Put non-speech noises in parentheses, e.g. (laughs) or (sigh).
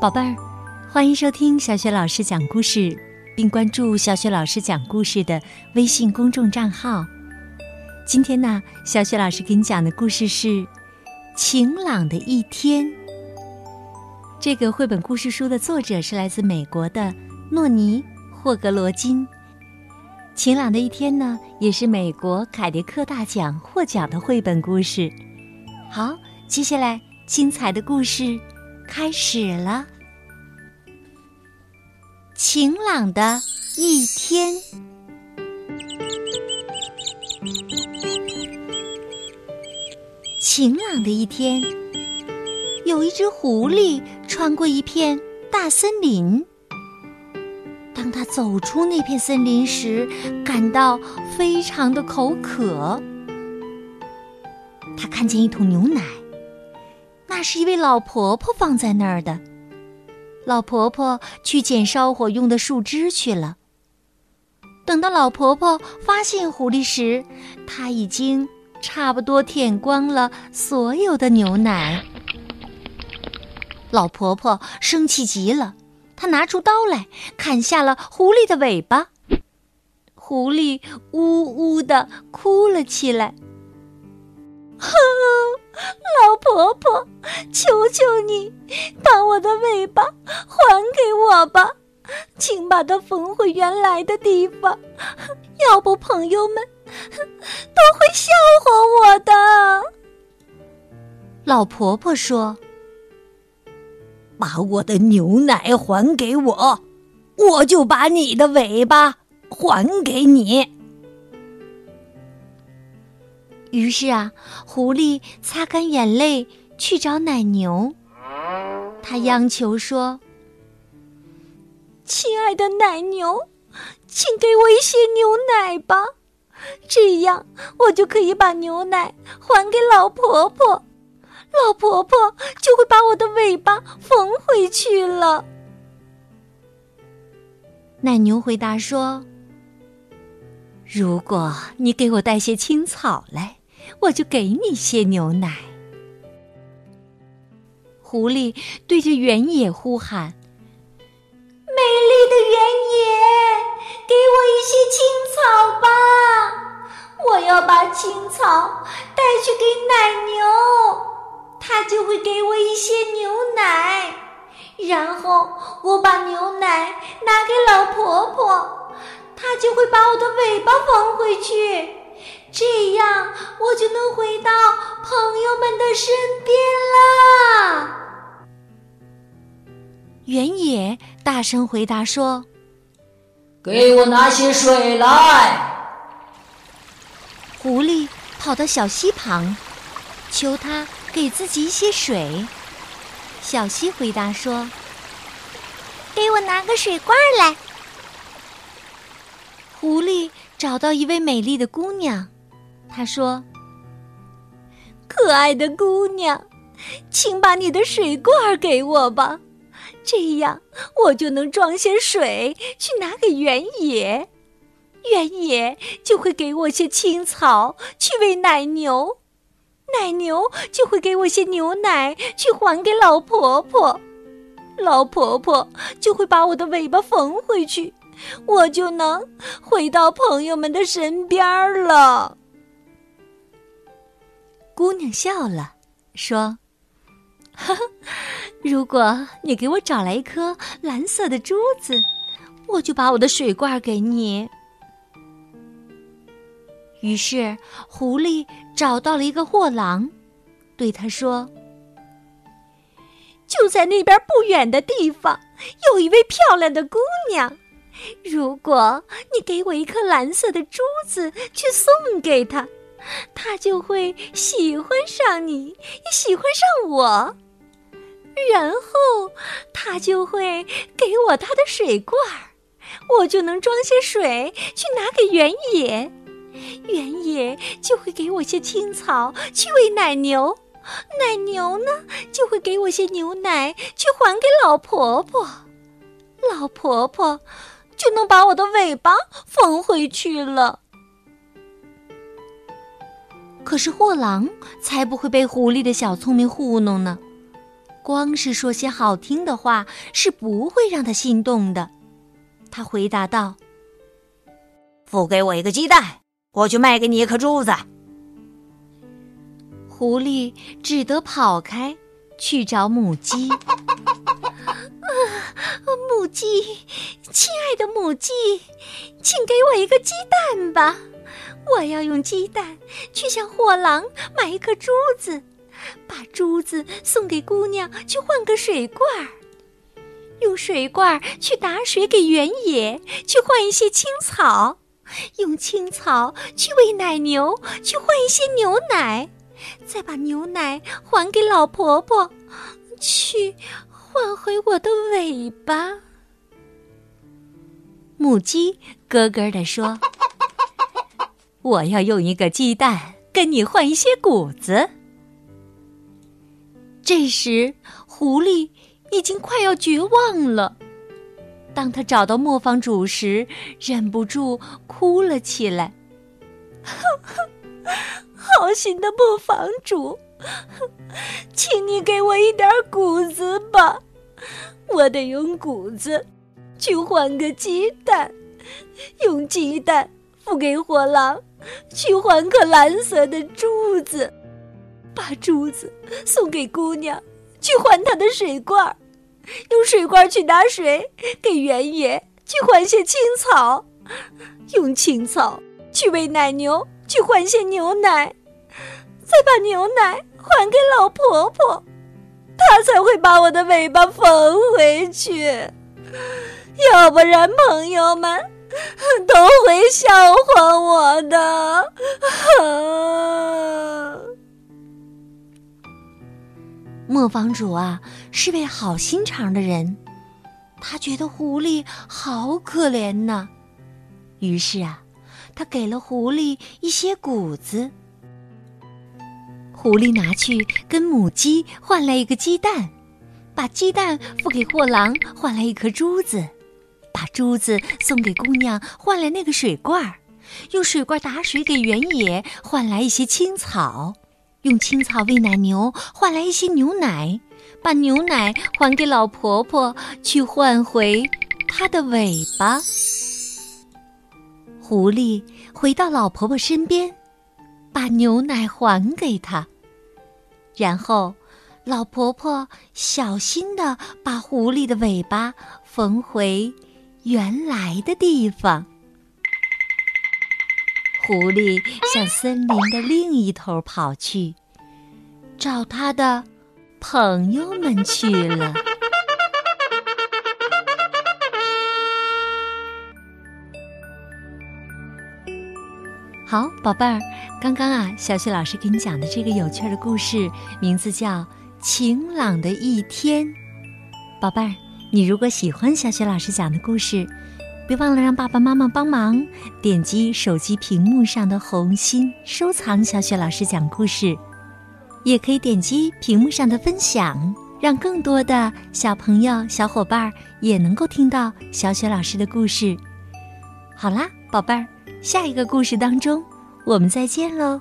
宝贝儿，欢迎收听小雪老师讲故事，并关注小雪老师讲故事的微信公众账号。今天呢，小雪老师给你讲的故事是《晴朗的一天》。这个绘本故事书的作者是来自美国的诺尼·霍格罗金。《晴朗的一天》呢，也是美国凯迪克大奖获奖的绘本故事。好，接下来精彩的故事。开始了，晴朗的一天。晴朗的一天，有一只狐狸穿过一片大森林。当他走出那片森林时，感到非常的口渴。他看见一桶牛奶。那是一位老婆婆放在那儿的。老婆婆去捡烧火用的树枝去了。等到老婆婆发现狐狸时，她已经差不多舔光了所有的牛奶。老婆婆生气极了，她拿出刀来砍下了狐狸的尾巴。狐狸呜呜的哭了起来。哼。(laughs) 老婆婆，求求你，把我的尾巴还给我吧，请把它缝回原来的地方，(laughs) 要不朋友们 (laughs) 都会笑话我的。老婆婆说：“把我的牛奶还给我，我就把你的尾巴还给你。”于是啊，狐狸擦干眼泪去找奶牛。他央求说：“亲爱的奶牛，请给我一些牛奶吧，这样我就可以把牛奶还给老婆婆，老婆婆就会把我的尾巴缝回去了。”奶牛回答说：“如果你给我带些青草来。”我就给你些牛奶。狐狸对着原野呼喊：“美丽的原野，给我一些青草吧！我要把青草带去给奶牛，它就会给我一些牛奶。然后我把牛奶拿给老婆婆，她就会把我的尾巴缝回去。”这样，我就能回到朋友们的身边啦。原野大声回答说：“给我拿些水来。”狐狸跑到小溪旁，求他给自己一些水。小溪回答说：“给我拿个水罐来。”狐狸找到一位美丽的姑娘。他说：“可爱的姑娘，请把你的水罐给我吧，这样我就能装些水去拿给原野，原野就会给我些青草去喂奶牛，奶牛就会给我些牛奶去还给老婆婆，老婆婆就会把我的尾巴缝回去，我就能回到朋友们的身边了。”姑娘笑了，说：“呵呵，如果你给我找来一颗蓝色的珠子，我就把我的水罐给你。”于是，狐狸找到了一个货郎，对他说：“就在那边不远的地方，有一位漂亮的姑娘。如果你给我一颗蓝色的珠子，去送给她。”他就会喜欢上你，也喜欢上我，然后他就会给我他的水罐儿，我就能装些水去拿给原野，原野就会给我些青草去喂奶牛，奶牛呢就会给我些牛奶去还给老婆婆，老婆婆就能把我的尾巴缝回去了。可是货郎才不会被狐狸的小聪明糊弄呢。光是说些好听的话是不会让他心动的。他回答道：“付给我一个鸡蛋，我就卖给你一颗珠子。”狐狸只得跑开，去找母鸡。啊，母鸡，亲爱的母鸡，请给我一个鸡蛋吧！我要用鸡蛋去向货郎买一颗珠子，把珠子送给姑娘去换个水罐儿，用水罐儿去打水给原野去换一些青草，用青草去喂奶牛去换一些牛奶。再把牛奶还给老婆婆，去换回我的尾巴。母鸡咯咯地说：“我要用一个鸡蛋跟你换一些谷子。”这时，狐狸已经快要绝望了。当他找到磨坊主时，忍不住哭了起来。(laughs) 好心的磨坊主，(laughs) 请你给我一点谷子吧，我得用谷子去换个鸡蛋，用鸡蛋付给火狼去换颗蓝色的珠子，把珠子送给姑娘去换她的水罐，用水罐去打水给原野去换些青草，用青草去喂奶牛去换些牛奶。再把牛奶还给老婆婆，她才会把我的尾巴缝回去。要不然，朋友们都会笑的。磨坊主啊，是位好心肠的人，他觉得狐狸好可怜呐，于是啊，他给了狐狸一些谷子。狐狸拿去跟母鸡换来一个鸡蛋，把鸡蛋付给货郎换来一颗珠子，把珠子送给姑娘换来那个水罐儿，用水罐打水给原野换来一些青草，用青草喂奶牛换来一些牛奶，把牛奶还给老婆婆去换回她的尾巴。狐狸回到老婆婆身边。把牛奶还给她，然后老婆婆小心的把狐狸的尾巴缝回原来的地方。狐狸向森林的另一头跑去，找他的朋友们去了。好，宝贝儿。刚刚啊，小雪老师给你讲的这个有趣的故事，名字叫《晴朗的一天》。宝贝儿，你如果喜欢小雪老师讲的故事，别忘了让爸爸妈妈帮忙点击手机屏幕上的红心收藏小雪老师讲故事，也可以点击屏幕上的分享，让更多的小朋友、小伙伴也能够听到小雪老师的故事。好啦，宝贝儿，下一个故事当中。我们再见喽。